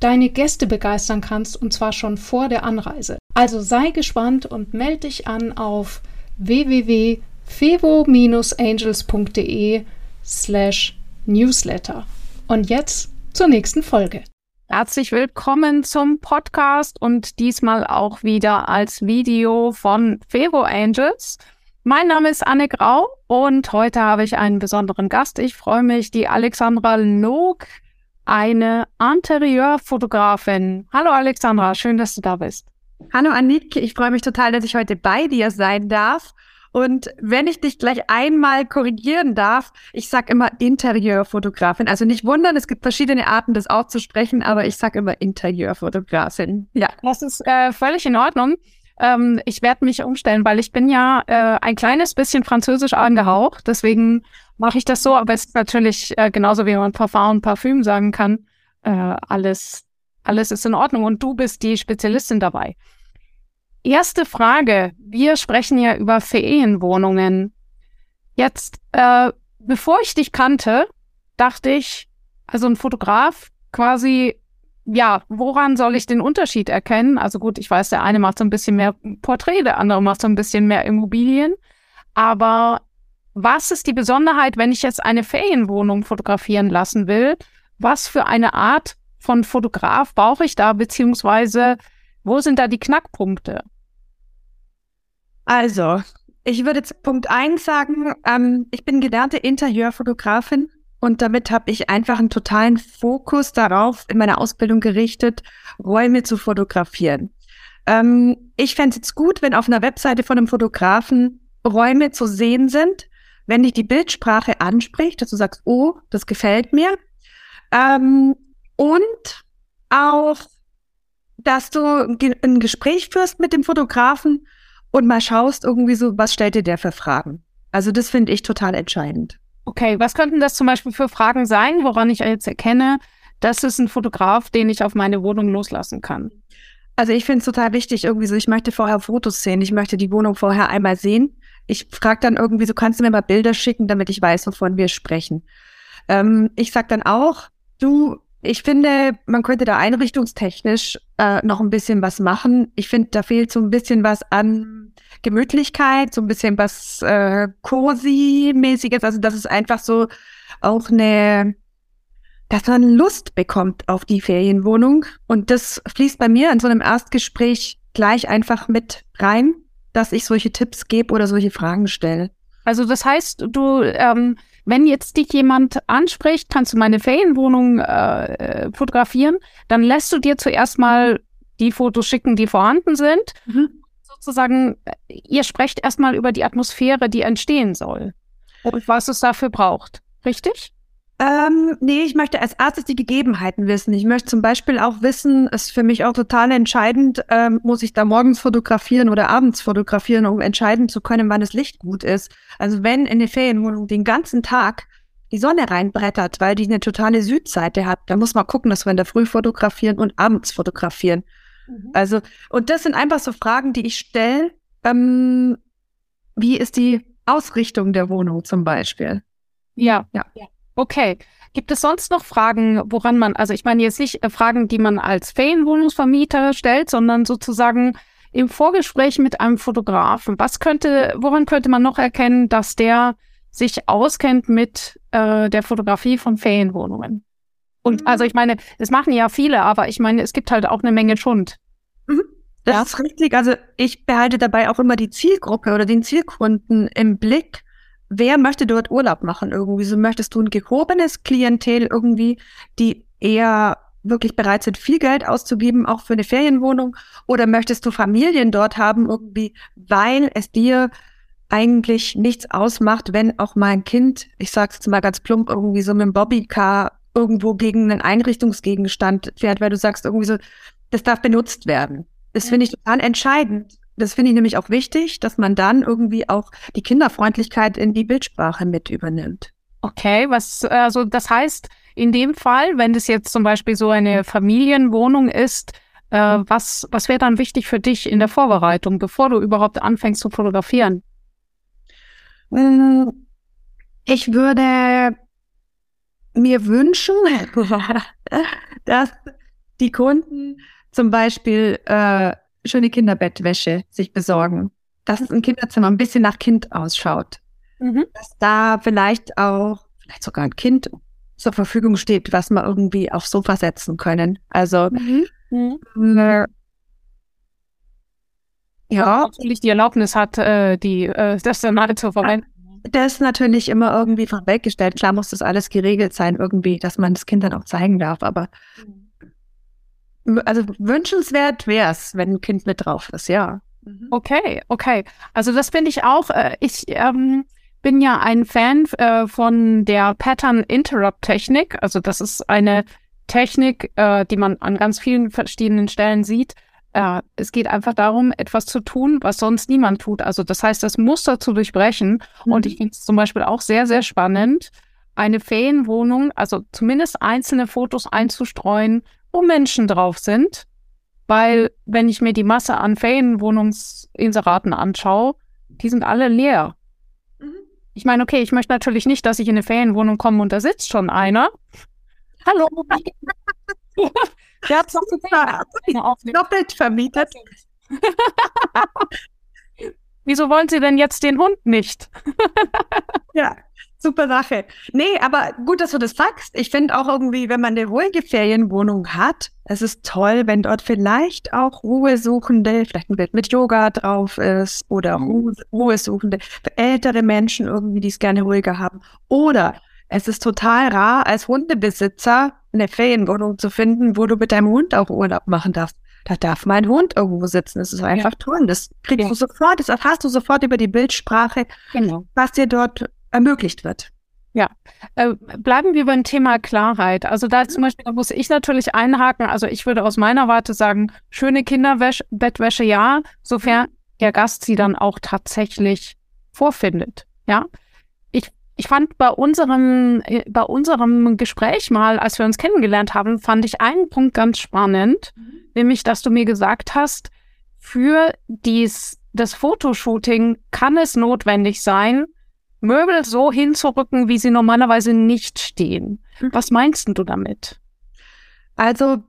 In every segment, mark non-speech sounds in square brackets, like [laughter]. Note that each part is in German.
deine Gäste begeistern kannst, und zwar schon vor der Anreise. Also sei gespannt und melde dich an auf www.fevo-angels.de slash newsletter. Und jetzt zur nächsten Folge. Herzlich willkommen zum Podcast und diesmal auch wieder als Video von Fevo Angels. Mein Name ist Anne Grau und heute habe ich einen besonderen Gast. Ich freue mich, die Alexandra Log, eine Interieurfotografin. Hallo Alexandra, schön, dass du da bist. Hallo Annik, ich freue mich total, dass ich heute bei dir sein darf. Und wenn ich dich gleich einmal korrigieren darf, ich sag immer Interieurfotografin. Also nicht wundern, es gibt verschiedene Arten, das auszusprechen, aber ich sag immer Interieurfotografin. Ja. Das ist äh, völlig in Ordnung. Ähm, ich werde mich umstellen, weil ich bin ja äh, ein kleines bisschen französisch angehaucht. Deswegen mache ich das so, aber es ist natürlich äh, genauso wie man Parfum und Parfüm sagen kann. Äh, alles, alles ist in Ordnung und du bist die Spezialistin dabei. Erste Frage. Wir sprechen ja über Ferienwohnungen. Jetzt, äh, bevor ich dich kannte, dachte ich, also ein Fotograf quasi, ja, woran soll ich den Unterschied erkennen? Also gut, ich weiß, der eine macht so ein bisschen mehr Porträt, der andere macht so ein bisschen mehr Immobilien. Aber was ist die Besonderheit, wenn ich jetzt eine Ferienwohnung fotografieren lassen will? Was für eine Art von Fotograf brauche ich da, beziehungsweise wo sind da die Knackpunkte? Also, ich würde zu Punkt 1 sagen, ähm, ich bin gelernte Interieurfotografin und damit habe ich einfach einen totalen Fokus darauf in meiner Ausbildung gerichtet, Räume zu fotografieren. Ähm, ich fände es jetzt gut, wenn auf einer Webseite von einem Fotografen Räume zu sehen sind, wenn dich die Bildsprache anspricht, dass du sagst, oh, das gefällt mir. Ähm, und auch dass du ein Gespräch führst mit dem Fotografen und mal schaust irgendwie so, was stellt dir der für Fragen? Also das finde ich total entscheidend. Okay, was könnten das zum Beispiel für Fragen sein, woran ich jetzt erkenne, das ist ein Fotograf, den ich auf meine Wohnung loslassen kann? Also ich finde es total wichtig, irgendwie so, ich möchte vorher Fotos sehen, ich möchte die Wohnung vorher einmal sehen. Ich frage dann irgendwie so, kannst du mir mal Bilder schicken, damit ich weiß, wovon wir sprechen. Ähm, ich sag dann auch, du, ich finde, man könnte da einrichtungstechnisch äh, noch ein bisschen was machen. Ich finde, da fehlt so ein bisschen was an Gemütlichkeit, so ein bisschen was äh, cozy-mäßiges. Also, das ist einfach so auch eine, dass man Lust bekommt auf die Ferienwohnung. Und das fließt bei mir in so einem Erstgespräch gleich einfach mit rein, dass ich solche Tipps gebe oder solche Fragen stelle. Also das heißt, du ähm, wenn jetzt dich jemand anspricht, kannst du meine Ferienwohnung äh, fotografieren, dann lässt du dir zuerst mal die Fotos schicken, die vorhanden sind. Mhm. Sozusagen, ihr sprecht erstmal über die Atmosphäre, die entstehen soll und was es dafür braucht. Richtig? Ähm, nee, ich möchte als erstes die Gegebenheiten wissen. Ich möchte zum Beispiel auch wissen, ist für mich auch total entscheidend, ähm, muss ich da morgens fotografieren oder abends fotografieren, um entscheiden zu können, wann das Licht gut ist. Also wenn in der Ferienwohnung den ganzen Tag die Sonne reinbrettert, weil die eine totale Südseite hat, dann muss man gucken, dass wir in der Früh fotografieren und abends fotografieren. Mhm. Also, und das sind einfach so Fragen, die ich stelle. Ähm, wie ist die Ausrichtung der Wohnung zum Beispiel? Ja, ja. Okay. Gibt es sonst noch Fragen, woran man, also ich meine jetzt nicht äh, Fragen, die man als Ferienwohnungsvermieter stellt, sondern sozusagen im Vorgespräch mit einem Fotografen. Was könnte, woran könnte man noch erkennen, dass der sich auskennt mit äh, der Fotografie von Ferienwohnungen? Und also ich meine, es machen ja viele, aber ich meine, es gibt halt auch eine Menge Schund. Mhm. Das ja. ist richtig. Also ich behalte dabei auch immer die Zielgruppe oder den Zielkunden im Blick wer möchte dort Urlaub machen irgendwie? So möchtest du ein gehobenes Klientel irgendwie, die eher wirklich bereit sind, viel Geld auszugeben, auch für eine Ferienwohnung? Oder möchtest du Familien dort haben irgendwie, weil es dir eigentlich nichts ausmacht, wenn auch mal ein Kind, ich sag's jetzt mal ganz plump, irgendwie so mit dem Bobbycar irgendwo gegen einen Einrichtungsgegenstand fährt, weil du sagst irgendwie so, das darf benutzt werden. Das ja. finde ich total entscheidend. Das finde ich nämlich auch wichtig, dass man dann irgendwie auch die Kinderfreundlichkeit in die Bildsprache mit übernimmt. Okay, was, also das heißt, in dem Fall, wenn das jetzt zum Beispiel so eine Familienwohnung ist, äh, was, was wäre dann wichtig für dich in der Vorbereitung, bevor du überhaupt anfängst zu fotografieren? Hm, ich würde mir wünschen, [laughs] dass die Kunden zum Beispiel äh, schöne Kinderbettwäsche sich besorgen, dass ein Kinderzimmer ein bisschen nach Kind ausschaut, mhm. dass da vielleicht auch vielleicht sogar ein Kind zur Verfügung steht, was wir irgendwie aufs Sofa setzen können. Also mhm. Mhm. Äh, ja, natürlich die Erlaubnis hat, äh, die äh, das dann alle zu verwenden. Das ist natürlich immer irgendwie vorweggestellt. Klar muss das alles geregelt sein, irgendwie, dass man das Kind dann auch zeigen darf. Aber mhm. also wünschenswert wäre es, wenn ein Kind mit drauf ist, ja. Mhm. Okay, okay. Also das finde ich auch. Äh, ich ähm, bin ja ein Fan äh, von der Pattern Interrupt Technik. Also das ist eine Technik, äh, die man an ganz vielen verschiedenen Stellen sieht. Äh, es geht einfach darum, etwas zu tun, was sonst niemand tut. Also das heißt, das Muster zu durchbrechen. Mhm. Und ich finde es zum Beispiel auch sehr, sehr spannend, eine Ferienwohnung, also zumindest einzelne Fotos einzustreuen, wo Menschen drauf sind. Weil wenn ich mir die Masse an Ferienwohnungsinseraten anschaue, die sind alle leer. Mhm. Ich meine, okay, ich möchte natürlich nicht, dass ich in eine Ferienwohnung komme und da sitzt schon einer. Hallo. [laughs] Der hat doppelt vermietet. [laughs] Wieso wollen Sie denn jetzt den Hund nicht? [laughs] ja, super Sache. Nee, aber gut, dass du das sagst. Ich finde auch irgendwie, wenn man eine ruhige Ferienwohnung hat, es ist toll, wenn dort vielleicht auch Ruhesuchende, vielleicht ein Bild mit Yoga drauf ist oder mhm. Ruhesuchende, für ältere Menschen irgendwie, die es gerne ruhiger haben. Oder es ist total rar, als Hundebesitzer eine Ferienwohnung zu finden, wo du mit deinem Hund auch Urlaub machen darfst. Da darf mein Hund irgendwo sitzen. Das ist einfach ja. toll. Das kriegst ja. du sofort, das erfährst du sofort über die Bildsprache, genau. was dir dort ermöglicht wird. Ja, äh, bleiben wir beim Thema Klarheit. Also da zum Beispiel, da muss ich natürlich einhaken. Also ich würde aus meiner Warte sagen, schöne Kinderbettwäsche ja, sofern der Gast sie dann auch tatsächlich vorfindet. Ja, ich fand bei unserem, äh, bei unserem Gespräch mal, als wir uns kennengelernt haben, fand ich einen Punkt ganz spannend, mhm. nämlich, dass du mir gesagt hast, für dies, das Fotoshooting kann es notwendig sein, Möbel so hinzurücken, wie sie normalerweise nicht stehen. Mhm. Was meinst du damit? Also,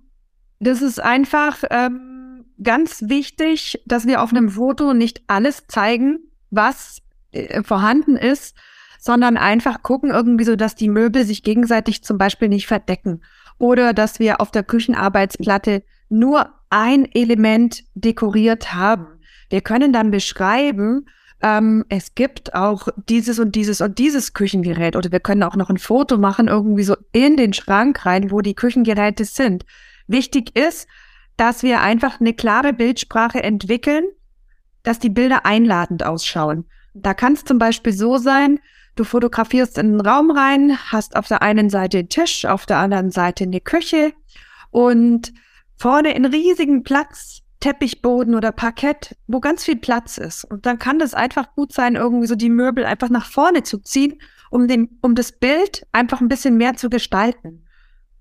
das ist einfach ähm, ganz wichtig, dass wir auf einem Foto nicht alles zeigen, was äh, vorhanden ist, sondern einfach gucken irgendwie so, dass die Möbel sich gegenseitig zum Beispiel nicht verdecken oder dass wir auf der Küchenarbeitsplatte nur ein Element dekoriert haben. Wir können dann beschreiben, ähm, es gibt auch dieses und dieses und dieses Küchengerät oder wir können auch noch ein Foto machen, irgendwie so in den Schrank rein, wo die Küchengeräte sind. Wichtig ist, dass wir einfach eine klare Bildsprache entwickeln, dass die Bilder einladend ausschauen. Da kann es zum Beispiel so sein, Du fotografierst in den Raum rein, hast auf der einen Seite den Tisch, auf der anderen Seite eine Küche und vorne einen riesigen Platz, Teppichboden oder Parkett, wo ganz viel Platz ist. Und dann kann das einfach gut sein, irgendwie so die Möbel einfach nach vorne zu ziehen, um, den, um das Bild einfach ein bisschen mehr zu gestalten.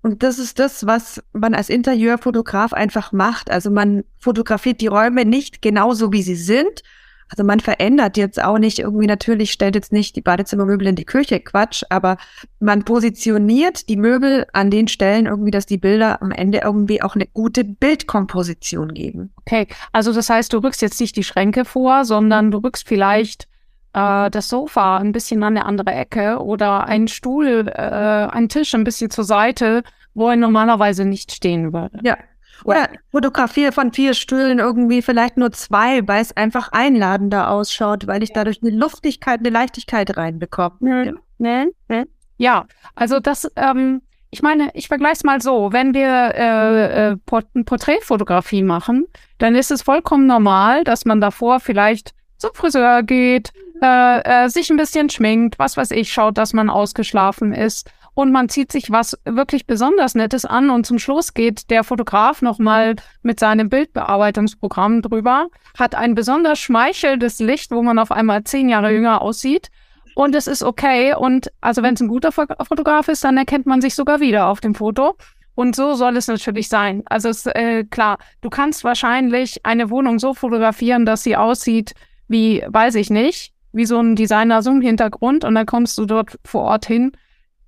Und das ist das, was man als Interieurfotograf einfach macht. Also man fotografiert die Räume nicht genauso, wie sie sind, also man verändert jetzt auch nicht irgendwie natürlich, stellt jetzt nicht die Badezimmermöbel in die Küche, Quatsch, aber man positioniert die Möbel an den Stellen irgendwie, dass die Bilder am Ende irgendwie auch eine gute Bildkomposition geben. Okay, also das heißt, du rückst jetzt nicht die Schränke vor, sondern du rückst vielleicht äh, das Sofa ein bisschen an eine andere Ecke oder einen Stuhl, äh, einen Tisch ein bisschen zur Seite, wo er normalerweise nicht stehen würde. Ja, oder fotografiere von vier Stühlen irgendwie vielleicht nur zwei, weil es einfach einladender ausschaut, weil ich dadurch eine Luftigkeit, eine Leichtigkeit reinbekomme. Ja. Ne? Ne? ja, also das, ähm, ich meine, ich vergleiche es mal so, wenn wir äh, äh, Port Porträtfotografie machen, dann ist es vollkommen normal, dass man davor vielleicht zum Friseur geht, äh, äh, sich ein bisschen schminkt, was weiß ich, schaut, dass man ausgeschlafen ist und man zieht sich was wirklich besonders Nettes an und zum Schluss geht der Fotograf nochmal mit seinem Bildbearbeitungsprogramm drüber, hat ein besonders schmeichelndes Licht, wo man auf einmal zehn Jahre jünger aussieht. Und es ist okay. Und also wenn es ein guter Fotograf ist, dann erkennt man sich sogar wieder auf dem Foto. Und so soll es natürlich sein. Also ist, äh, klar, du kannst wahrscheinlich eine Wohnung so fotografieren, dass sie aussieht wie, weiß ich nicht, wie so ein Designer-Zoom-Hintergrund. Und dann kommst du dort vor Ort hin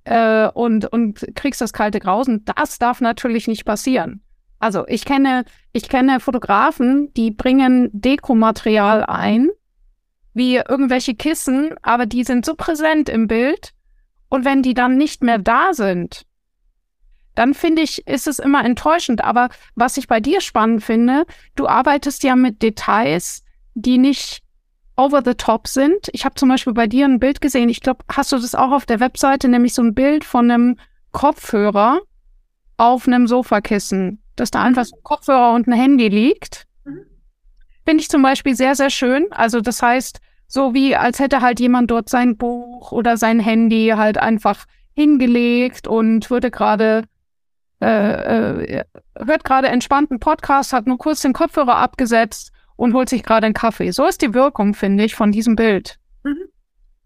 äh, und, und kriegst das kalte Grausen. Das darf natürlich nicht passieren. Also ich kenne, ich kenne Fotografen, die bringen Dekomaterial ein, wie irgendwelche Kissen, aber die sind so präsent im Bild. Und wenn die dann nicht mehr da sind, dann finde ich, ist es immer enttäuschend. Aber was ich bei dir spannend finde, du arbeitest ja mit Details, die nicht over the top sind. Ich habe zum Beispiel bei dir ein Bild gesehen, ich glaube, hast du das auch auf der Webseite, nämlich so ein Bild von einem Kopfhörer auf einem Sofakissen, dass da einfach so ein Kopfhörer und ein Handy liegt. Mhm. Finde ich zum Beispiel sehr, sehr schön. Also das heißt, so wie als hätte halt jemand dort sein Buch oder sein Handy halt einfach hingelegt und würde gerade äh, äh, hört gerade entspannten Podcast, hat nur kurz den Kopfhörer abgesetzt und holt sich gerade einen Kaffee. So ist die Wirkung, finde ich, von diesem Bild. Mhm.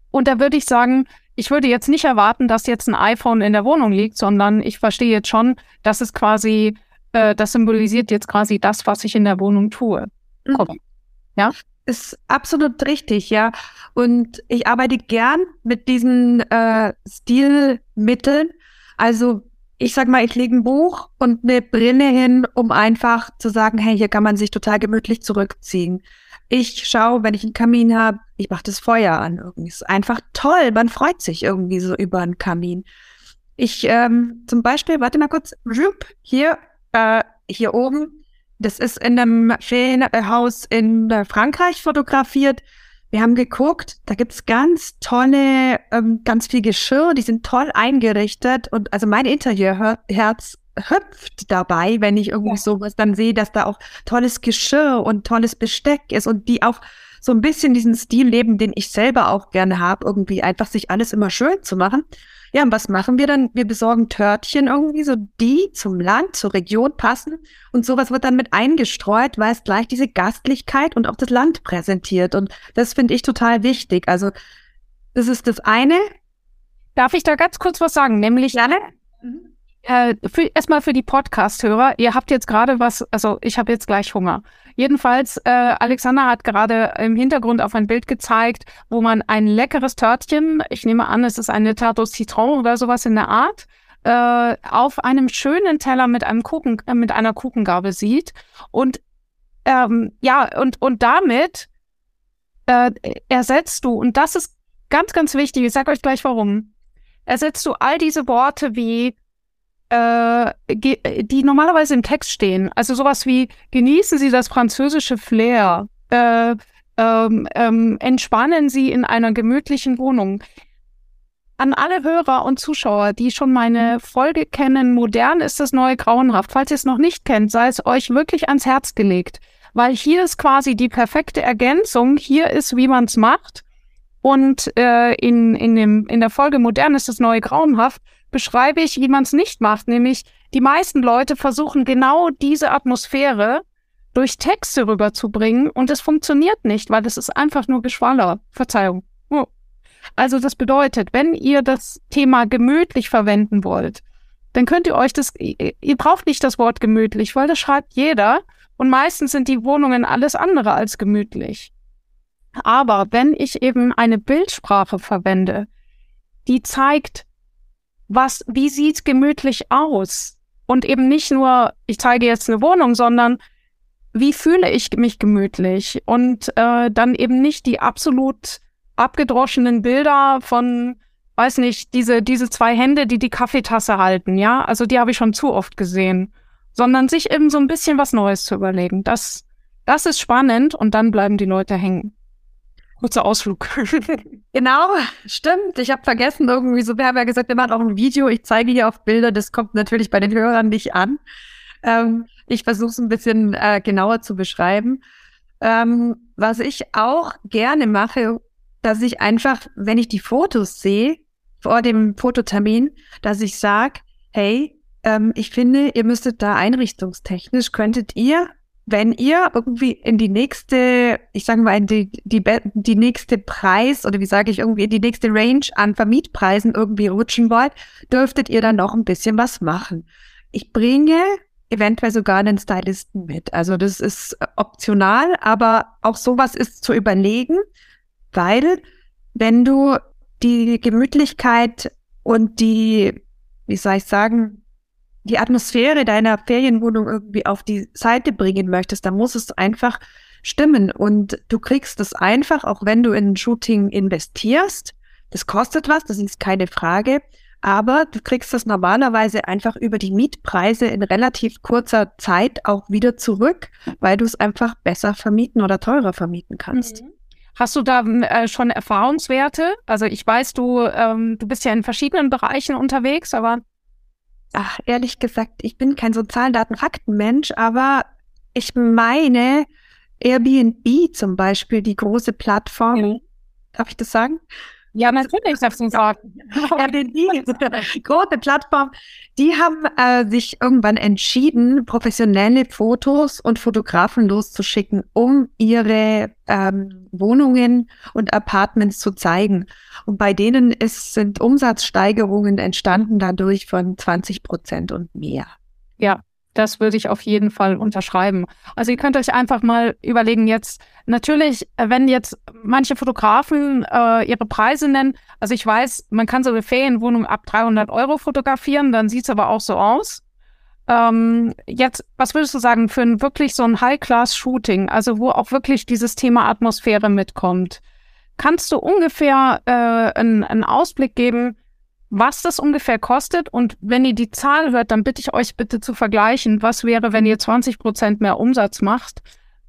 Und da würde ich sagen, ich würde jetzt nicht erwarten, dass jetzt ein iPhone in der Wohnung liegt, sondern ich verstehe jetzt schon, dass es quasi, äh, das symbolisiert jetzt quasi das, was ich in der Wohnung tue. Mhm. Ja? Ist absolut richtig, ja. Und ich arbeite gern mit diesen äh, Stilmitteln. Also ich sag mal, ich lege ein Buch und eine Brille hin, um einfach zu sagen, hey, hier kann man sich total gemütlich zurückziehen. Ich schaue, wenn ich einen Kamin habe, ich mache das Feuer an. Irgendwie ist einfach toll. Man freut sich irgendwie so über einen Kamin. Ich ähm, zum Beispiel, warte mal kurz, hier, äh, hier oben, das ist in einem Ferienhaus in Frankreich fotografiert. Wir haben geguckt, da gibt's ganz tolle, ähm, ganz viel Geschirr, die sind toll eingerichtet und also mein Interieurherz hüpft dabei, wenn ich irgendwie ja. sowas dann sehe, dass da auch tolles Geschirr und tolles Besteck ist und die auch so ein bisschen diesen Stil leben, den ich selber auch gerne habe, irgendwie einfach sich alles immer schön zu machen. Ja, und was machen wir dann? Wir besorgen Törtchen irgendwie, so die zum Land, zur Region passen. Und sowas wird dann mit eingestreut, weil es gleich diese Gastlichkeit und auch das Land präsentiert. Und das finde ich total wichtig. Also, das ist das eine. Darf ich da ganz kurz was sagen? Nämlich, Gerne. Äh, für, erstmal für die Podcast-Hörer. Ihr habt jetzt gerade was, also ich habe jetzt gleich Hunger. Jedenfalls, äh, Alexander hat gerade im Hintergrund auf ein Bild gezeigt, wo man ein leckeres Törtchen, ich nehme an, es ist eine Tarte au Citron oder sowas in der Art, äh, auf einem schönen Teller mit einem Kuchen, äh, mit einer Kuchengabel sieht. Und ähm, ja, und, und damit äh, ersetzt du, und das ist ganz, ganz wichtig, ich sage euch gleich warum, ersetzt du all diese Worte wie äh, die normalerweise im Text stehen. Also sowas wie genießen Sie das französische Flair, äh, ähm, ähm, entspannen Sie in einer gemütlichen Wohnung. An alle Hörer und Zuschauer, die schon meine Folge kennen, modern ist das neue grauenhaft. Falls ihr es noch nicht kennt, sei es euch wirklich ans Herz gelegt, weil hier ist quasi die perfekte Ergänzung. Hier ist, wie man es macht. Und äh, in, in, dem, in der Folge modern ist das neue grauenhaft beschreibe ich, wie man es nicht macht, nämlich die meisten Leute versuchen genau diese Atmosphäre durch Texte rüberzubringen und es funktioniert nicht, weil es ist einfach nur Geschwaller. Verzeihung. Oh. Also das bedeutet, wenn ihr das Thema gemütlich verwenden wollt, dann könnt ihr euch das, ihr braucht nicht das Wort gemütlich, weil das schreibt jeder und meistens sind die Wohnungen alles andere als gemütlich. Aber wenn ich eben eine Bildsprache verwende, die zeigt, was, wie sieht's gemütlich aus? Und eben nicht nur, ich zeige jetzt eine Wohnung, sondern wie fühle ich mich gemütlich? Und äh, dann eben nicht die absolut abgedroschenen Bilder von, weiß nicht, diese, diese zwei Hände, die die Kaffeetasse halten, ja? Also die habe ich schon zu oft gesehen. Sondern sich eben so ein bisschen was Neues zu überlegen. Das, das ist spannend und dann bleiben die Leute hängen. Kurzer Ausflug. [laughs] genau, stimmt. Ich habe vergessen, irgendwie so, wir haben ja gesagt, wir machen auch ein Video. Ich zeige hier auf Bilder, das kommt natürlich bei den Hörern nicht an. Ähm, ich versuche es ein bisschen äh, genauer zu beschreiben. Ähm, was ich auch gerne mache, dass ich einfach, wenn ich die Fotos sehe, vor dem Fototermin, dass ich sage, hey, ähm, ich finde, ihr müsstet da einrichtungstechnisch, könntet ihr, wenn ihr irgendwie in die nächste, ich sage mal, in die, die, die nächste Preis oder wie sage ich irgendwie, in die nächste Range an Vermietpreisen irgendwie rutschen wollt, dürftet ihr dann noch ein bisschen was machen. Ich bringe eventuell sogar einen Stylisten mit. Also das ist optional, aber auch sowas ist zu überlegen, weil wenn du die Gemütlichkeit und die, wie soll ich sagen, die Atmosphäre deiner Ferienwohnung irgendwie auf die Seite bringen möchtest, dann muss es einfach stimmen. Und du kriegst es einfach, auch wenn du in Shooting investierst. Das kostet was, das ist keine Frage. Aber du kriegst das normalerweise einfach über die Mietpreise in relativ kurzer Zeit auch wieder zurück, weil du es einfach besser vermieten oder teurer vermieten kannst. Mhm. Hast du da äh, schon Erfahrungswerte? Also ich weiß, du, ähm, du bist ja in verschiedenen Bereichen unterwegs, aber Ach, ehrlich gesagt, ich bin kein Sozialen, Daten, Faktenmensch, aber ich meine, Airbnb zum Beispiel, die große Plattform, mhm. darf ich das sagen? Ja, natürlich darfst du sagen. Airbnb, große Plattform, die haben äh, sich irgendwann entschieden, professionelle Fotos und Fotografen loszuschicken, um ihre ähm, Wohnungen und Apartments zu zeigen. Und bei denen ist, sind Umsatzsteigerungen entstanden dadurch von 20 Prozent und mehr. Ja, das würde ich auf jeden Fall unterschreiben. Also ihr könnt euch einfach mal überlegen jetzt, natürlich, wenn jetzt manche Fotografen äh, ihre Preise nennen, also ich weiß, man kann so eine Ferienwohnung ab 300 Euro fotografieren, dann sieht es aber auch so aus. Ähm, jetzt, was würdest du sagen für ein wirklich so ein High-Class-Shooting, also wo auch wirklich dieses Thema Atmosphäre mitkommt? Kannst du ungefähr äh, einen, einen Ausblick geben, was das ungefähr kostet. Und wenn ihr die Zahl hört, dann bitte ich euch bitte zu vergleichen, was wäre, wenn ihr 20 Prozent mehr Umsatz macht,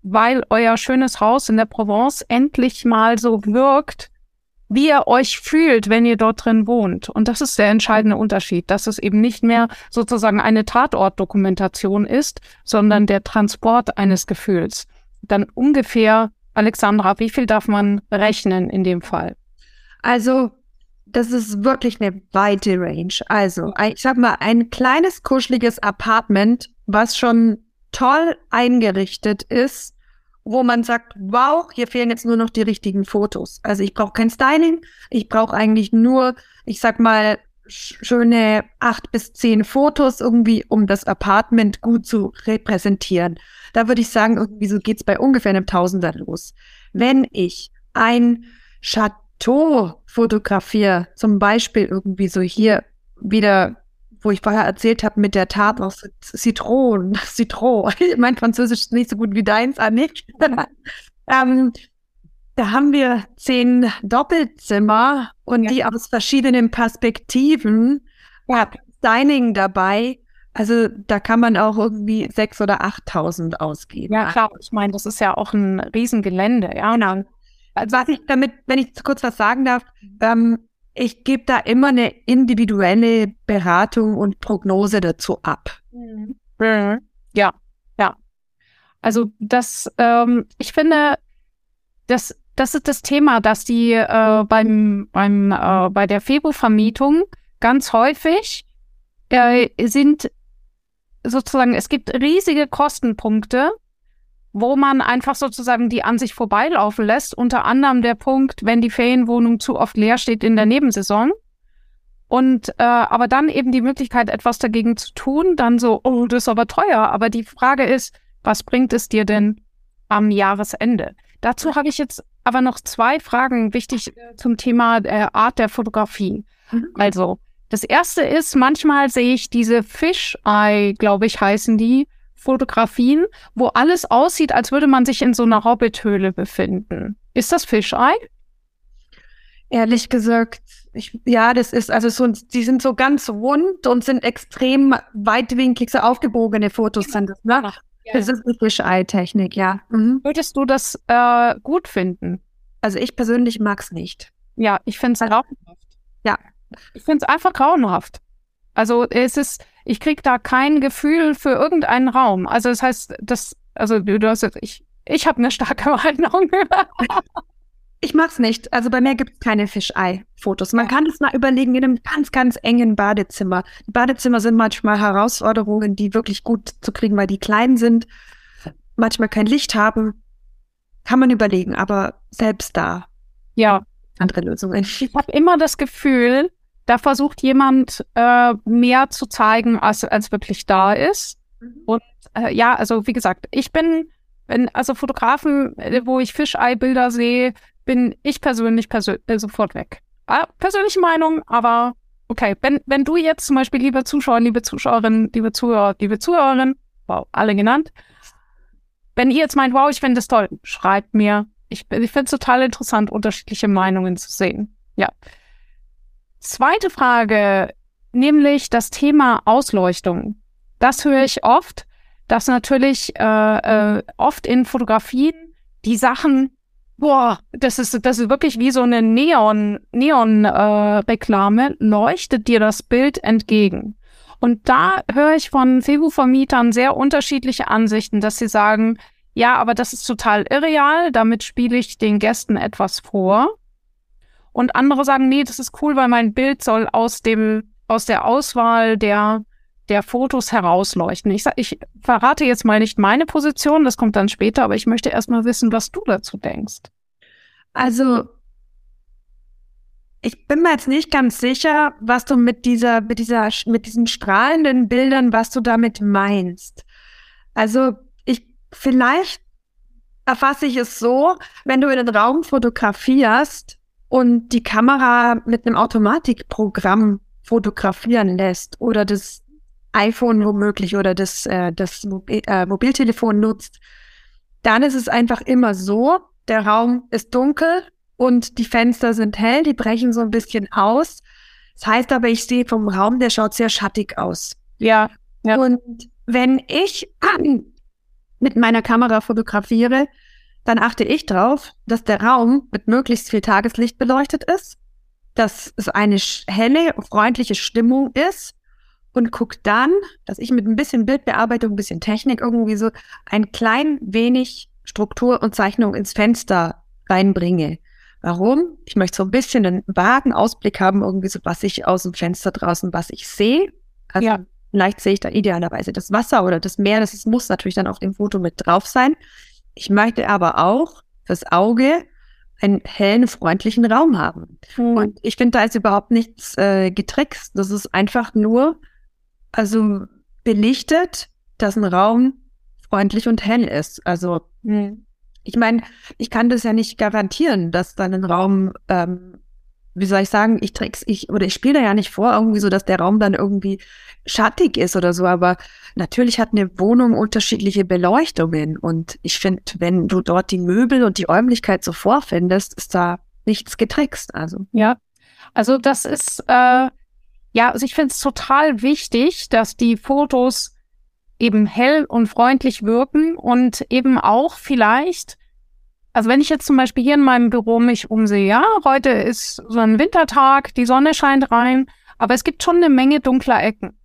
weil euer schönes Haus in der Provence endlich mal so wirkt, wie ihr euch fühlt, wenn ihr dort drin wohnt. Und das ist der entscheidende Unterschied, dass es eben nicht mehr sozusagen eine Tatortdokumentation ist, sondern der Transport eines Gefühls. Dann ungefähr, Alexandra, wie viel darf man rechnen in dem Fall? Also das ist wirklich eine weite Range. Also, ich sag mal, ein kleines, kuscheliges Apartment, was schon toll eingerichtet ist, wo man sagt, wow, hier fehlen jetzt nur noch die richtigen Fotos. Also ich brauche kein Styling, ich brauche eigentlich nur, ich sag mal, schöne acht bis zehn Fotos irgendwie, um das Apartment gut zu repräsentieren. Da würde ich sagen, irgendwie so geht's bei ungefähr einem Tausender los. Wenn ich ein Chateau Chateau fotografiere, zum Beispiel irgendwie so hier wieder, wo ich vorher erzählt habe, mit der Tat aus Zitron, Citron. mein Französisch ist nicht so gut wie deins, Annik. [laughs] ähm, da haben wir zehn Doppelzimmer und ja. die aus verschiedenen Perspektiven. Ja, Dining dabei. Also da kann man auch irgendwie sechs oder achttausend ausgeben. Ja, klar. Ich meine, das ist ja auch ein Riesengelände. Ja, genau. Also was ich damit, wenn ich kurz was sagen darf, ähm, ich gebe da immer eine individuelle Beratung und Prognose dazu ab. Mhm. Ja, ja. Also das, ähm, ich finde, das, das ist das Thema, dass die äh, beim, beim, äh, bei der Febo-Vermietung ganz häufig äh, sind sozusagen, es gibt riesige Kostenpunkte, wo man einfach sozusagen die an sich vorbeilaufen lässt. Unter anderem der Punkt, wenn die Ferienwohnung zu oft leer steht in der Nebensaison. Und äh, aber dann eben die Möglichkeit, etwas dagegen zu tun, dann so, oh, das ist aber teuer. Aber die Frage ist, was bringt es dir denn am Jahresende? Dazu habe ich jetzt aber noch zwei Fragen wichtig zum Thema der Art der Fotografie. Mhm. Also, das erste ist, manchmal sehe ich diese Fish-Eye, glaube ich, heißen die, Fotografien, wo alles aussieht, als würde man sich in so einer Hobbithöhle befinden. Ist das Fischei? Ehrlich gesagt, ich, ja, das ist also so, die sind so ganz rund und sind extrem weitwinklig, so aufgebogene Fotos sind das, ne? Ja. Das ist die Fischei-Technik, ja. Mhm. Würdest du das äh, gut finden? Also ich persönlich mag es nicht. Ja, ich finde es grauenhaft. Ja. Ich finde es einfach grauenhaft. Also es ist, ich kriege da kein Gefühl für irgendeinen Raum. Also das heißt, das, also du hast jetzt, ich, ich habe eine starke [laughs] Meinung. Ich mach's nicht. Also bei mir gibt's keine Fischei-Fotos. Man kann es mal überlegen in einem ganz, ganz engen Badezimmer. Die Badezimmer sind manchmal Herausforderungen, die wirklich gut zu kriegen, weil die klein sind, manchmal kein Licht haben. Kann man überlegen, aber selbst da. Ja. Andere Lösungen. Ich habe immer das Gefühl, da versucht jemand äh, mehr zu zeigen, als, als wirklich da ist. Mhm. Und äh, ja, also wie gesagt, ich bin, wenn, also Fotografen, äh, wo ich Fischei-Bilder sehe, bin ich persönlich persö äh, sofort weg. Ah, persönliche Meinung, aber okay, wenn, wenn du jetzt zum Beispiel, liebe Zuschauer, liebe Zuschauerin, liebe Zuhörer, liebe Zuhörerin, wow, alle genannt, wenn ihr jetzt meint, wow, ich finde das toll, schreibt mir. Ich, ich finde es total interessant, unterschiedliche Meinungen zu sehen. Ja. Zweite Frage, nämlich das Thema Ausleuchtung. Das höre ich oft, dass natürlich äh, äh, oft in Fotografien die Sachen boah, das ist, das ist wirklich wie so eine Neon, Neon-Reklame, äh, leuchtet dir das Bild entgegen. Und da höre ich von Febu-Vermietern sehr unterschiedliche Ansichten, dass sie sagen, ja, aber das ist total irreal, damit spiele ich den Gästen etwas vor. Und andere sagen, nee, das ist cool, weil mein Bild soll aus dem, aus der Auswahl der der Fotos herausleuchten. Ich, ich verrate jetzt mal nicht meine Position, das kommt dann später, aber ich möchte erst mal wissen, was du dazu denkst. Also, ich bin mir jetzt nicht ganz sicher, was du mit dieser, mit dieser, mit diesen strahlenden Bildern, was du damit meinst. Also, ich, vielleicht erfasse ich es so, wenn du in den Raum fotografierst und die Kamera mit einem Automatikprogramm fotografieren lässt oder das iPhone womöglich oder das, äh, das Mobil äh, Mobiltelefon nutzt, dann ist es einfach immer so, der Raum ist dunkel und die Fenster sind hell, die brechen so ein bisschen aus. Das heißt aber, ich sehe vom Raum, der schaut sehr schattig aus. Ja. ja. Und wenn ich [clears throat] mit meiner Kamera fotografiere, dann achte ich darauf, dass der Raum mit möglichst viel Tageslicht beleuchtet ist, dass es eine helle, freundliche Stimmung ist und guck dann, dass ich mit ein bisschen Bildbearbeitung, ein bisschen Technik irgendwie so ein klein wenig Struktur und Zeichnung ins Fenster reinbringe. Warum? Ich möchte so ein bisschen einen vagen Ausblick haben, irgendwie so, was ich aus dem Fenster draußen, was ich sehe. Also ja. vielleicht sehe ich da idealerweise das Wasser oder das Meer. Das muss natürlich dann auf dem Foto mit drauf sein. Ich möchte aber auch fürs Auge einen hellen, freundlichen Raum haben. Mhm. Und ich finde, da ist überhaupt nichts äh, getrickst. Das ist einfach nur also belichtet, dass ein Raum freundlich und hell ist. Also hm. ich meine, ich kann das ja nicht garantieren, dass dann ein Raum, ähm, wie soll ich sagen, ich trick's, ich oder ich spiele da ja nicht vor, irgendwie so, dass der Raum dann irgendwie schattig ist oder so. Aber natürlich hat eine Wohnung unterschiedliche Beleuchtungen und ich finde, wenn du dort die Möbel und die Räumlichkeit so vorfindest, ist da nichts getrickst. Also ja, also das ist äh, ja, also ich finde es total wichtig, dass die Fotos eben hell und freundlich wirken und eben auch vielleicht, also wenn ich jetzt zum Beispiel hier in meinem Büro mich umsehe, ja, heute ist so ein Wintertag, die Sonne scheint rein, aber es gibt schon eine Menge dunkler Ecken.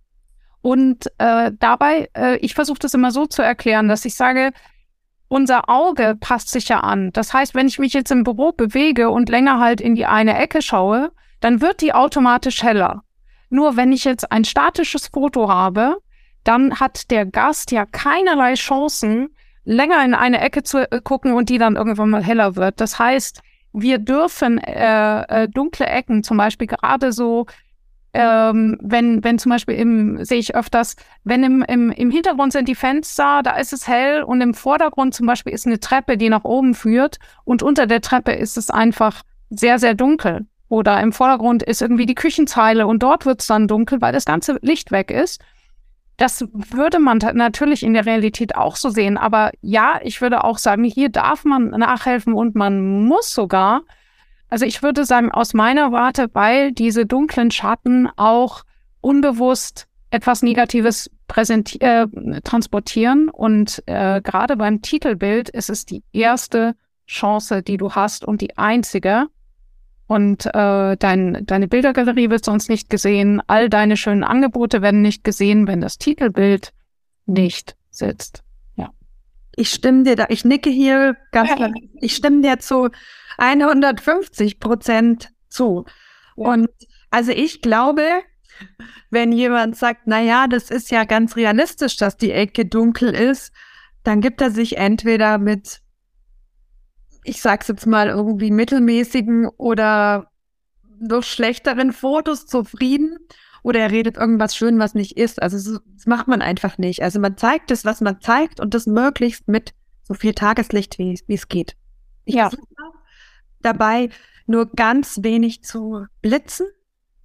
Und äh, dabei, äh, ich versuche das immer so zu erklären, dass ich sage, unser Auge passt sich ja an. Das heißt, wenn ich mich jetzt im Büro bewege und länger halt in die eine Ecke schaue, dann wird die automatisch heller. Nur wenn ich jetzt ein statisches Foto habe, dann hat der Gast ja keinerlei Chancen, länger in eine Ecke zu äh, gucken und die dann irgendwann mal heller wird. Das heißt, wir dürfen äh, äh, dunkle Ecken, zum Beispiel gerade so, ähm, wenn, wenn zum Beispiel im, sehe ich öfters, wenn im, im, im Hintergrund sind die Fenster, da ist es hell und im Vordergrund zum Beispiel ist eine Treppe, die nach oben führt und unter der Treppe ist es einfach sehr, sehr dunkel. Oder im Vordergrund ist irgendwie die Küchenzeile und dort wird es dann dunkel, weil das ganze Licht weg ist. Das würde man natürlich in der Realität auch so sehen. Aber ja, ich würde auch sagen, hier darf man nachhelfen und man muss sogar. Also ich würde sagen, aus meiner Warte, weil diese dunklen Schatten auch unbewusst etwas Negatives äh, transportieren. Und äh, gerade beim Titelbild ist es die erste Chance, die du hast und die einzige, und äh, dein, deine Bildergalerie wird sonst nicht gesehen. All deine schönen Angebote werden nicht gesehen, wenn das Titelbild nicht sitzt. Ich stimme dir da, ich nicke hier ganz, ich stimme dir zu 150 Prozent zu. Und also ich glaube, wenn jemand sagt, na ja, das ist ja ganz realistisch, dass die Ecke dunkel ist, dann gibt er sich entweder mit, ich sag's jetzt mal, irgendwie mittelmäßigen oder noch schlechteren Fotos zufrieden oder er redet irgendwas schön, was nicht ist. Also das macht man einfach nicht. Also man zeigt es, was man zeigt und das möglichst mit so viel Tageslicht, wie, wie es geht. Ich ja. dabei nur ganz wenig zu blitzen.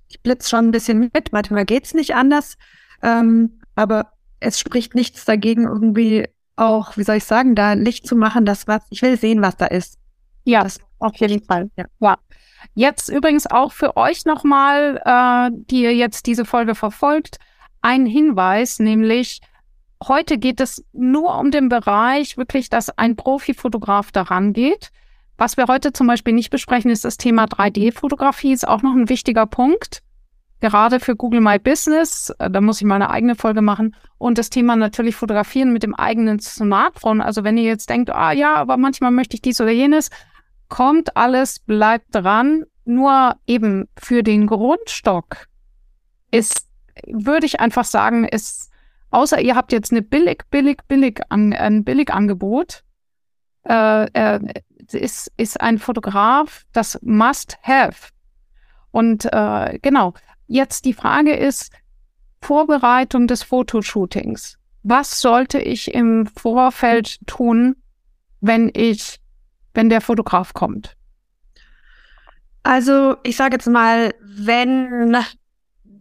Ich blitze schon ein bisschen mit, manchmal geht's nicht anders. Ähm, aber es spricht nichts dagegen, irgendwie auch, wie soll ich sagen, da Licht zu machen, das was, ich will sehen, was da ist. Ja, das auf jeden Fall. Ja. ja. Jetzt übrigens auch für euch nochmal, äh, die ihr jetzt diese Folge verfolgt, ein Hinweis, nämlich heute geht es nur um den Bereich wirklich, dass ein Profifotograf daran geht. Was wir heute zum Beispiel nicht besprechen, ist das Thema 3D-Fotografie, ist auch noch ein wichtiger Punkt. Gerade für Google My Business, äh, da muss ich mal eine eigene Folge machen. Und das Thema natürlich fotografieren mit dem eigenen Smartphone. Also wenn ihr jetzt denkt, ah ja, aber manchmal möchte ich dies oder jenes, kommt alles, bleibt dran. Nur eben für den Grundstock ist, würde ich einfach sagen, ist, außer ihr habt jetzt eine billig, billig, billig, an, ein Billigangebot, äh, äh, ist, ist ein Fotograf das Must-Have. Und äh, genau, jetzt die Frage ist, Vorbereitung des Fotoshootings. Was sollte ich im Vorfeld tun, wenn ich wenn der Fotograf kommt? Also ich sage jetzt mal, wenn,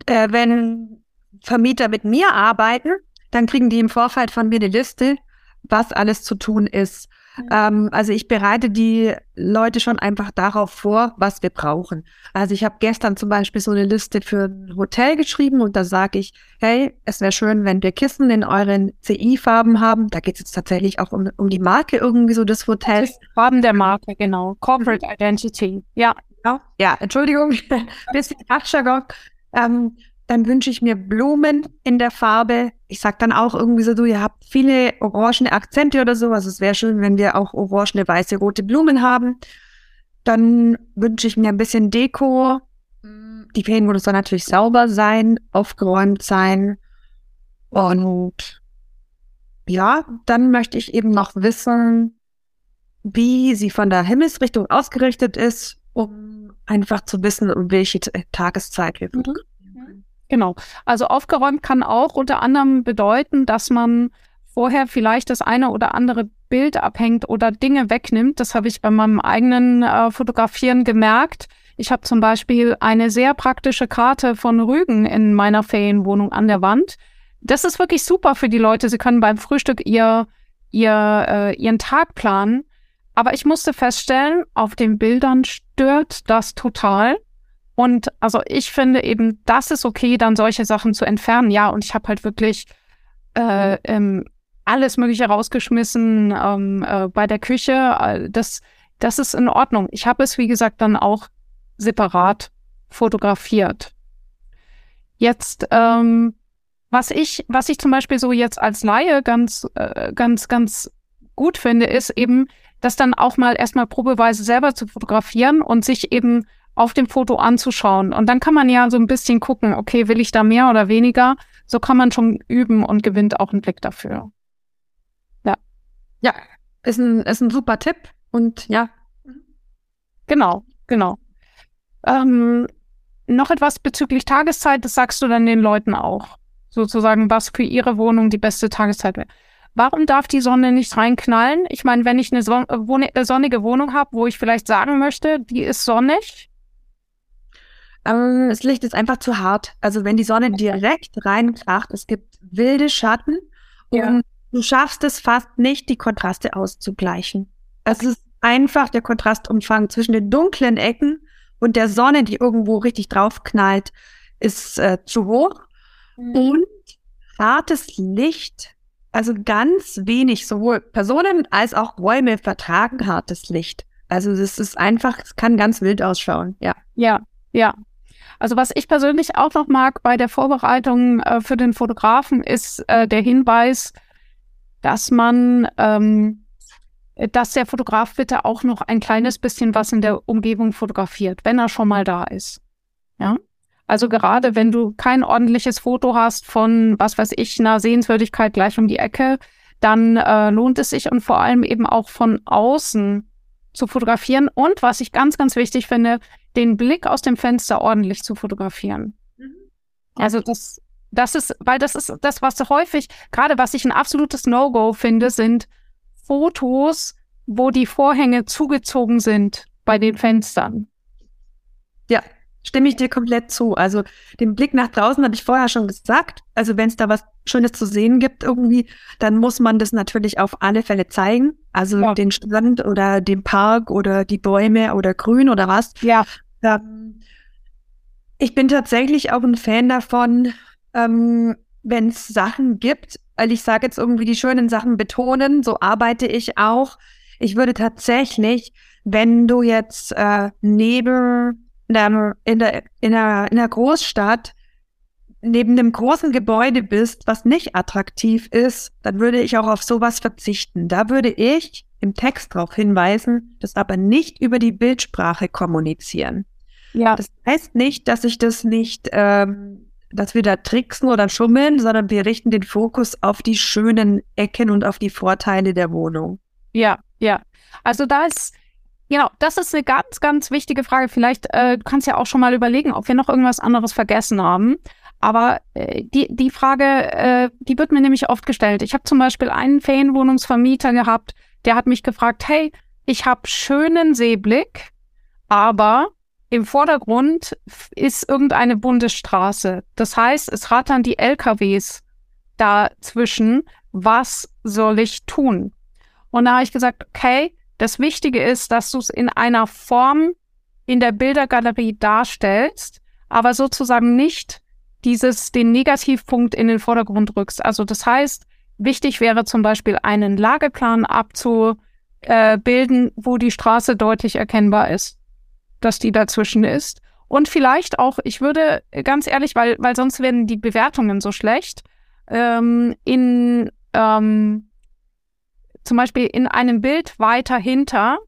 äh, wenn Vermieter mit mir arbeiten, dann kriegen die im Vorfeld von mir eine Liste, was alles zu tun ist. Ähm, also ich bereite die Leute schon einfach darauf vor, was wir brauchen. Also ich habe gestern zum Beispiel so eine Liste für ein Hotel geschrieben und da sage ich, hey, es wäre schön, wenn wir Kissen in euren CI-Farben haben. Da geht es jetzt tatsächlich auch um, um die Marke irgendwie so des Hotels. Farben der Marke, genau. Corporate Identity. Ja. Ja, ja Entschuldigung, [laughs] bisschen Fachjargon. Ähm, dann wünsche ich mir Blumen in der Farbe. Ich sag dann auch irgendwie so, du, ihr habt viele orangene Akzente oder so. Also es wäre schön, wenn wir auch orangene, weiße, rote Blumen haben. Dann wünsche ich mir ein bisschen Deko. Die Ferienmodus soll natürlich sauber sein, aufgeräumt sein. Und ja, dann möchte ich eben noch wissen, wie sie von der Himmelsrichtung ausgerichtet ist, um einfach zu wissen, um welche Tageszeit wir mhm. Genau. Also aufgeräumt kann auch unter anderem bedeuten, dass man vorher vielleicht das eine oder andere Bild abhängt oder Dinge wegnimmt. Das habe ich bei meinem eigenen äh, Fotografieren gemerkt. Ich habe zum Beispiel eine sehr praktische Karte von Rügen in meiner Ferienwohnung an der Wand. Das ist wirklich super für die Leute. Sie können beim Frühstück ihr, ihr, äh, ihren Tag planen. Aber ich musste feststellen, auf den Bildern stört das total. Und also ich finde eben, das ist okay, dann solche Sachen zu entfernen. Ja, und ich habe halt wirklich äh, ähm, alles Mögliche rausgeschmissen ähm, äh, bei der Küche. Äh, das, das ist in Ordnung. Ich habe es, wie gesagt, dann auch separat fotografiert. Jetzt, ähm, was ich, was ich zum Beispiel so jetzt als Laie ganz, äh, ganz, ganz gut finde, ist eben, das dann auch mal erstmal probeweise selber zu fotografieren und sich eben auf dem Foto anzuschauen. Und dann kann man ja so ein bisschen gucken, okay, will ich da mehr oder weniger? So kann man schon üben und gewinnt auch einen Blick dafür. Ja. Ja, ist ein, ist ein super Tipp und ja. Genau, genau. Ähm, noch etwas bezüglich Tageszeit, das sagst du dann den Leuten auch. Sozusagen, was für ihre Wohnung die beste Tageszeit wäre. Warum darf die Sonne nicht reinknallen? Ich meine, wenn ich eine, son äh, sonnige Wohnung habe, wo ich vielleicht sagen möchte, die ist sonnig, ähm, das Licht ist einfach zu hart. Also wenn die Sonne direkt reinkracht, es gibt wilde Schatten ja. und du schaffst es fast nicht, die Kontraste auszugleichen. Es ist einfach der Kontrastumfang zwischen den dunklen Ecken und der Sonne, die irgendwo richtig draufknallt, ist äh, zu hoch. Mhm. Und hartes Licht, also ganz wenig, sowohl Personen als auch Räume vertragen hartes Licht. Also das ist einfach, es kann ganz wild ausschauen, ja. Ja, ja. Also was ich persönlich auch noch mag bei der Vorbereitung äh, für den Fotografen ist äh, der Hinweis, dass man, ähm, dass der Fotograf bitte auch noch ein kleines bisschen was in der Umgebung fotografiert, wenn er schon mal da ist. Ja. Also gerade wenn du kein ordentliches Foto hast von, was weiß ich, einer Sehenswürdigkeit gleich um die Ecke, dann äh, lohnt es sich und vor allem eben auch von außen zu fotografieren und was ich ganz, ganz wichtig finde, den Blick aus dem Fenster ordentlich zu fotografieren. Mhm. Also das, das ist, weil das ist das, was häufig, gerade was ich ein absolutes No-Go finde, sind Fotos, wo die Vorhänge zugezogen sind bei den Fenstern. Ja, stimme ich dir komplett zu. Also den Blick nach draußen habe ich vorher schon gesagt. Also wenn es da was Schönes zu sehen gibt irgendwie, dann muss man das natürlich auf alle Fälle zeigen. Also ja. den Strand oder den Park oder die Bäume oder Grün oder was. Ja. Ähm, ich bin tatsächlich auch ein Fan davon, ähm, wenn es Sachen gibt, weil ich sage jetzt irgendwie die schönen Sachen betonen, so arbeite ich auch. Ich würde tatsächlich, wenn du jetzt äh, neben einem, in, der, in, einer, in einer Großstadt neben einem großen Gebäude bist, was nicht attraktiv ist, dann würde ich auch auf sowas verzichten. Da würde ich im Text darauf hinweisen, das aber nicht über die Bildsprache kommunizieren. Ja. Das heißt nicht, dass ich das nicht, ähm, dass wir da tricksen oder schummeln, sondern wir richten den Fokus auf die schönen Ecken und auf die Vorteile der Wohnung. Ja, ja. Also da ist, genau, das ist eine ganz, ganz wichtige Frage. Vielleicht äh, du kannst ja auch schon mal überlegen, ob wir noch irgendwas anderes vergessen haben. Aber äh, die, die Frage, äh, die wird mir nämlich oft gestellt. Ich habe zum Beispiel einen Ferienwohnungsvermieter gehabt, der hat mich gefragt, hey, ich habe schönen Seeblick, aber im Vordergrund ist irgendeine Bundesstraße. Das heißt, es rattern die LKWs dazwischen. Was soll ich tun? Und da habe ich gesagt, okay, das Wichtige ist, dass du es in einer Form in der Bildergalerie darstellst, aber sozusagen nicht dieses, den Negativpunkt in den Vordergrund rückst. Also das heißt, wichtig wäre zum Beispiel einen Lageplan abzubilden, äh, wo die Straße deutlich erkennbar ist dass die dazwischen ist. Und vielleicht auch, ich würde ganz ehrlich, weil, weil sonst werden die Bewertungen so schlecht, ähm, in ähm, zum Beispiel in einem Bild weiter hinter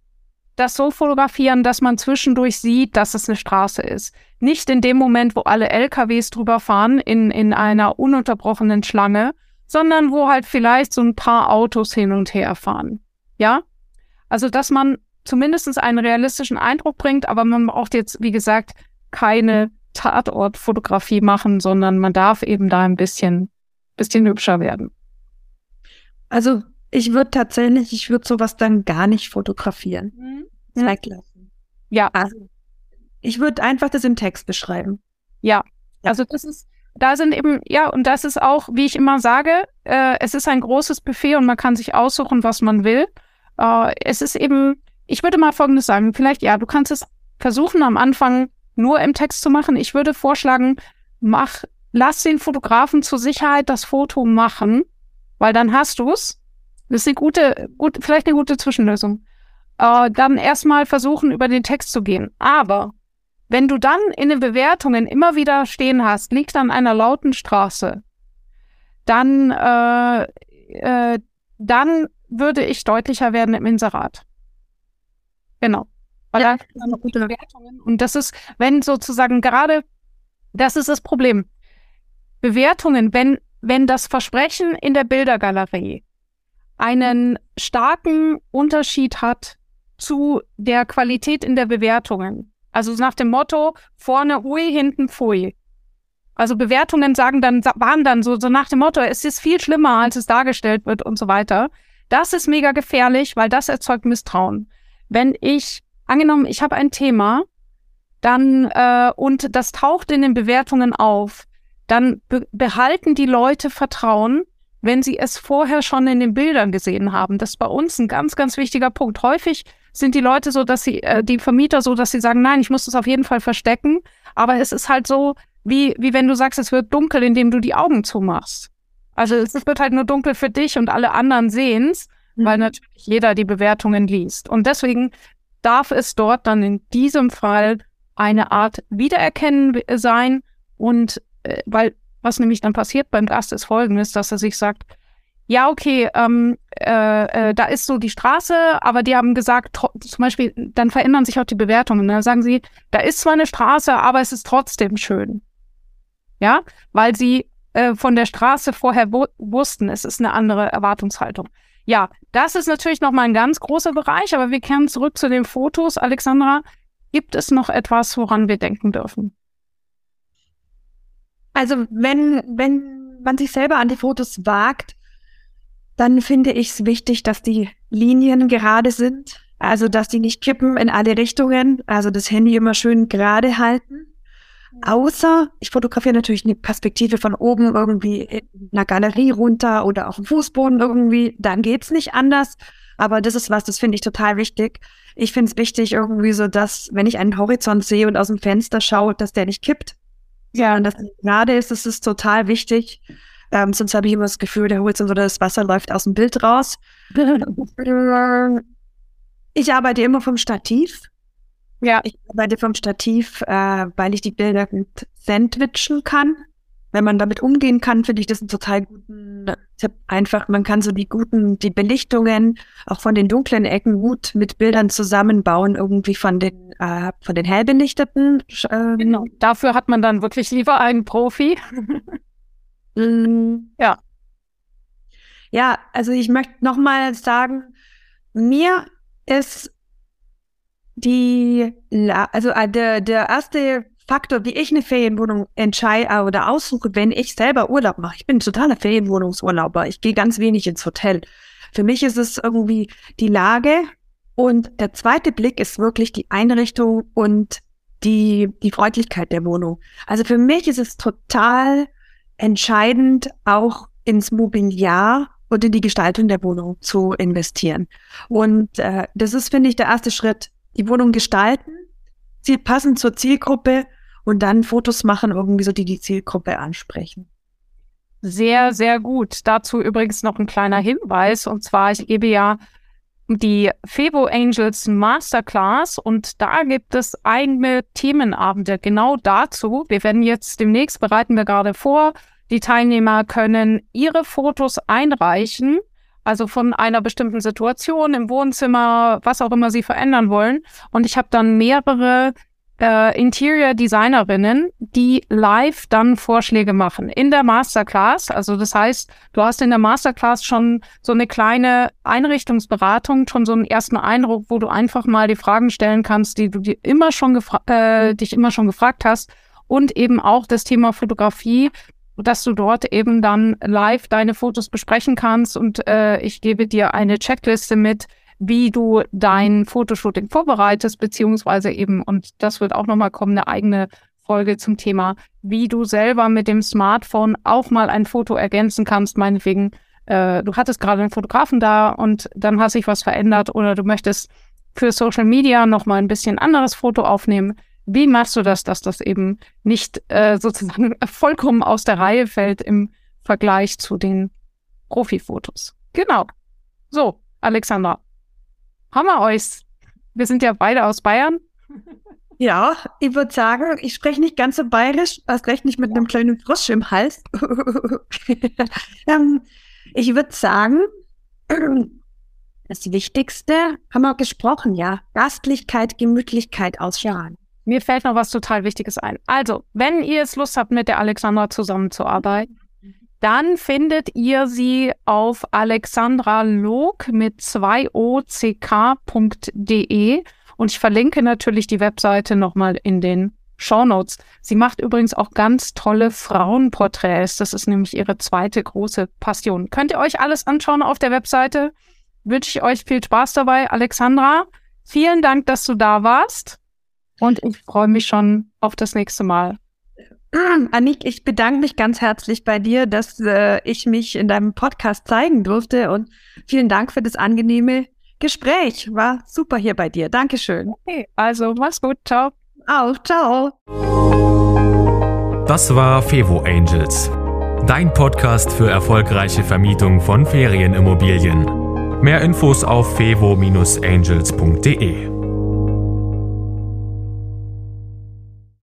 das so fotografieren, dass man zwischendurch sieht, dass es eine Straße ist. Nicht in dem Moment, wo alle LKWs drüber fahren, in, in einer ununterbrochenen Schlange, sondern wo halt vielleicht so ein paar Autos hin und her fahren. Ja? Also, dass man zumindest einen realistischen Eindruck bringt, aber man braucht jetzt, wie gesagt, keine Tatortfotografie machen, sondern man darf eben da ein bisschen, bisschen hübscher werden. Also ich würde tatsächlich, ich würde sowas dann gar nicht fotografieren. Mhm. Weglassen. Ja. Also ich würde einfach das im Text beschreiben. Ja. ja. Also das ist, da sind eben, ja, und das ist auch, wie ich immer sage, äh, es ist ein großes Buffet und man kann sich aussuchen, was man will. Äh, es ist eben, ich würde mal Folgendes sagen. Vielleicht, ja, du kannst es versuchen, am Anfang nur im Text zu machen. Ich würde vorschlagen, mach, lass den Fotografen zur Sicherheit das Foto machen, weil dann hast du es. Das ist eine gute, gut, vielleicht eine gute Zwischenlösung. Äh, dann erstmal versuchen, über den Text zu gehen. Aber wenn du dann in den Bewertungen immer wieder stehen hast, liegt an einer lauten Straße, dann, äh, äh, dann würde ich deutlicher werden im Inserat. Genau. Weil ja, da noch gute Bewertungen. Und das ist, wenn sozusagen gerade, das ist das Problem. Bewertungen, wenn, wenn das Versprechen in der Bildergalerie einen starken Unterschied hat zu der Qualität in der Bewertungen. Also nach dem Motto, vorne hui, hinten pfui. Also Bewertungen sagen dann, waren dann so, so nach dem Motto, es ist viel schlimmer, als es dargestellt wird und so weiter. Das ist mega gefährlich, weil das erzeugt Misstrauen wenn ich, angenommen, ich habe ein Thema, dann äh, und das taucht in den Bewertungen auf, dann be behalten die Leute Vertrauen, wenn sie es vorher schon in den Bildern gesehen haben. Das ist bei uns ein ganz, ganz wichtiger Punkt. Häufig sind die Leute so, dass sie, äh, die Vermieter so, dass sie sagen, nein, ich muss das auf jeden Fall verstecken. Aber es ist halt so, wie, wie wenn du sagst, es wird dunkel, indem du die Augen zumachst. Also es wird halt nur dunkel für dich und alle anderen sehen's mhm. weil natürlich jeder die Bewertungen liest. Und deswegen darf es dort dann in diesem Fall eine Art Wiedererkennen sein und äh, weil was nämlich dann passiert beim Gast ist folgendes, dass er sich sagt, ja, okay, ähm, äh, äh, da ist so die Straße, aber die haben gesagt, zum Beispiel, dann verändern sich auch die Bewertungen. Dann sagen sie, da ist zwar eine Straße, aber es ist trotzdem schön. Ja, weil sie äh, von der Straße vorher wussten, es ist eine andere Erwartungshaltung. Ja, das ist natürlich nochmal ein ganz großer Bereich, aber wir kehren zurück zu den Fotos. Alexandra, gibt es noch etwas, woran wir denken dürfen? Also wenn, wenn man sich selber an die Fotos wagt, dann finde ich es wichtig, dass die Linien gerade sind. Also, dass die nicht kippen in alle Richtungen. Also das Handy immer schön gerade halten. Außer, ich fotografiere natürlich eine Perspektive von oben irgendwie in einer Galerie runter oder auf dem Fußboden irgendwie. Dann geht's nicht anders. Aber das ist was, das finde ich total wichtig. Ich finde es wichtig irgendwie so, dass, wenn ich einen Horizont sehe und aus dem Fenster schaue, dass der nicht kippt. Ja. Und dass gerade ist, das ist total wichtig. Ähm, sonst habe ich immer das Gefühl, der Horizont oder das Wasser läuft aus dem Bild raus. [laughs] ich arbeite immer vom Stativ. Ja. Ich arbeite vom Stativ, äh, weil ich die Bilder gut sandwichen kann. Wenn man damit umgehen kann, finde ich das einen total guten Tipp. Einfach, man kann so die guten, die Belichtungen auch von den dunklen Ecken gut mit Bildern zusammenbauen, irgendwie von den, äh, von den hell belichteten. Äh, genau. Dafür hat man dann wirklich lieber einen Profi. [laughs] Mm, ja. Ja, also ich möchte nochmal sagen, mir ist die, also äh, der, der erste Faktor, wie ich eine Ferienwohnung entscheide oder aussuche, wenn ich selber Urlaub mache. Ich bin totaler Ferienwohnungsurlauber. Ich gehe ganz wenig ins Hotel. Für mich ist es irgendwie die Lage und der zweite Blick ist wirklich die Einrichtung und die, die Freundlichkeit der Wohnung. Also für mich ist es total entscheidend, auch ins Mobiliar und in die Gestaltung der Wohnung zu investieren. Und äh, das ist, finde ich, der erste Schritt. Die Wohnung gestalten, sie passend zur Zielgruppe und dann Fotos machen, irgendwie so, die die Zielgruppe ansprechen. Sehr, sehr gut. Dazu übrigens noch ein kleiner Hinweis. Und zwar, ich gebe ja die Febo Angels Masterclass und da gibt es eigene Themenabende genau dazu. Wir werden jetzt demnächst bereiten wir gerade vor. Die Teilnehmer können ihre Fotos einreichen, also von einer bestimmten Situation im Wohnzimmer, was auch immer sie verändern wollen. Und ich habe dann mehrere äh, Interior Designerinnen, die live dann Vorschläge machen in der Masterclass. Also das heißt, du hast in der Masterclass schon so eine kleine Einrichtungsberatung, schon so einen ersten Eindruck, wo du einfach mal die Fragen stellen kannst, die du dir immer schon äh, dich immer schon gefragt hast. Und eben auch das Thema Fotografie, dass du dort eben dann live deine Fotos besprechen kannst und äh, ich gebe dir eine Checkliste mit, wie du dein Fotoshooting vorbereitest, beziehungsweise eben, und das wird auch nochmal kommen, eine eigene Folge zum Thema, wie du selber mit dem Smartphone auch mal ein Foto ergänzen kannst, meinetwegen, äh, du hattest gerade einen Fotografen da und dann hat sich was verändert oder du möchtest für Social Media nochmal ein bisschen anderes Foto aufnehmen. Wie machst du das, dass das eben nicht äh, sozusagen [laughs] vollkommen aus der Reihe fällt im Vergleich zu den Profifotos? Genau. So, Alexandra, haben wir euch. Wir sind ja beide aus Bayern. Ja, ich würde sagen, ich spreche nicht ganz so bayerisch, erst recht nicht mit einem kleinen Frosch im Hals. [laughs] ähm, ich würde sagen, [clears throat] das Wichtigste haben wir gesprochen, ja. Gastlichkeit, Gemütlichkeit ausstrahlen. Mir fällt noch was total Wichtiges ein. Also, wenn ihr es Lust habt, mit der Alexandra zusammenzuarbeiten, dann findet ihr sie auf alexandralog mit 2ock.de und ich verlinke natürlich die Webseite nochmal in den Show Notes. Sie macht übrigens auch ganz tolle Frauenporträts. Das ist nämlich ihre zweite große Passion. Könnt ihr euch alles anschauen auf der Webseite? Wünsche ich euch viel Spaß dabei. Alexandra, vielen Dank, dass du da warst. Und ich freue mich schon auf das nächste Mal. [clears throat] Annik, ich bedanke mich ganz herzlich bei dir, dass äh, ich mich in deinem Podcast zeigen durfte und vielen Dank für das angenehme Gespräch. War super hier bei dir. Dankeschön. Okay, also mach's gut. Ciao. Auch, ciao. Das war Fevo Angels, dein Podcast für erfolgreiche Vermietung von Ferienimmobilien. Mehr Infos auf fevo-angels.de.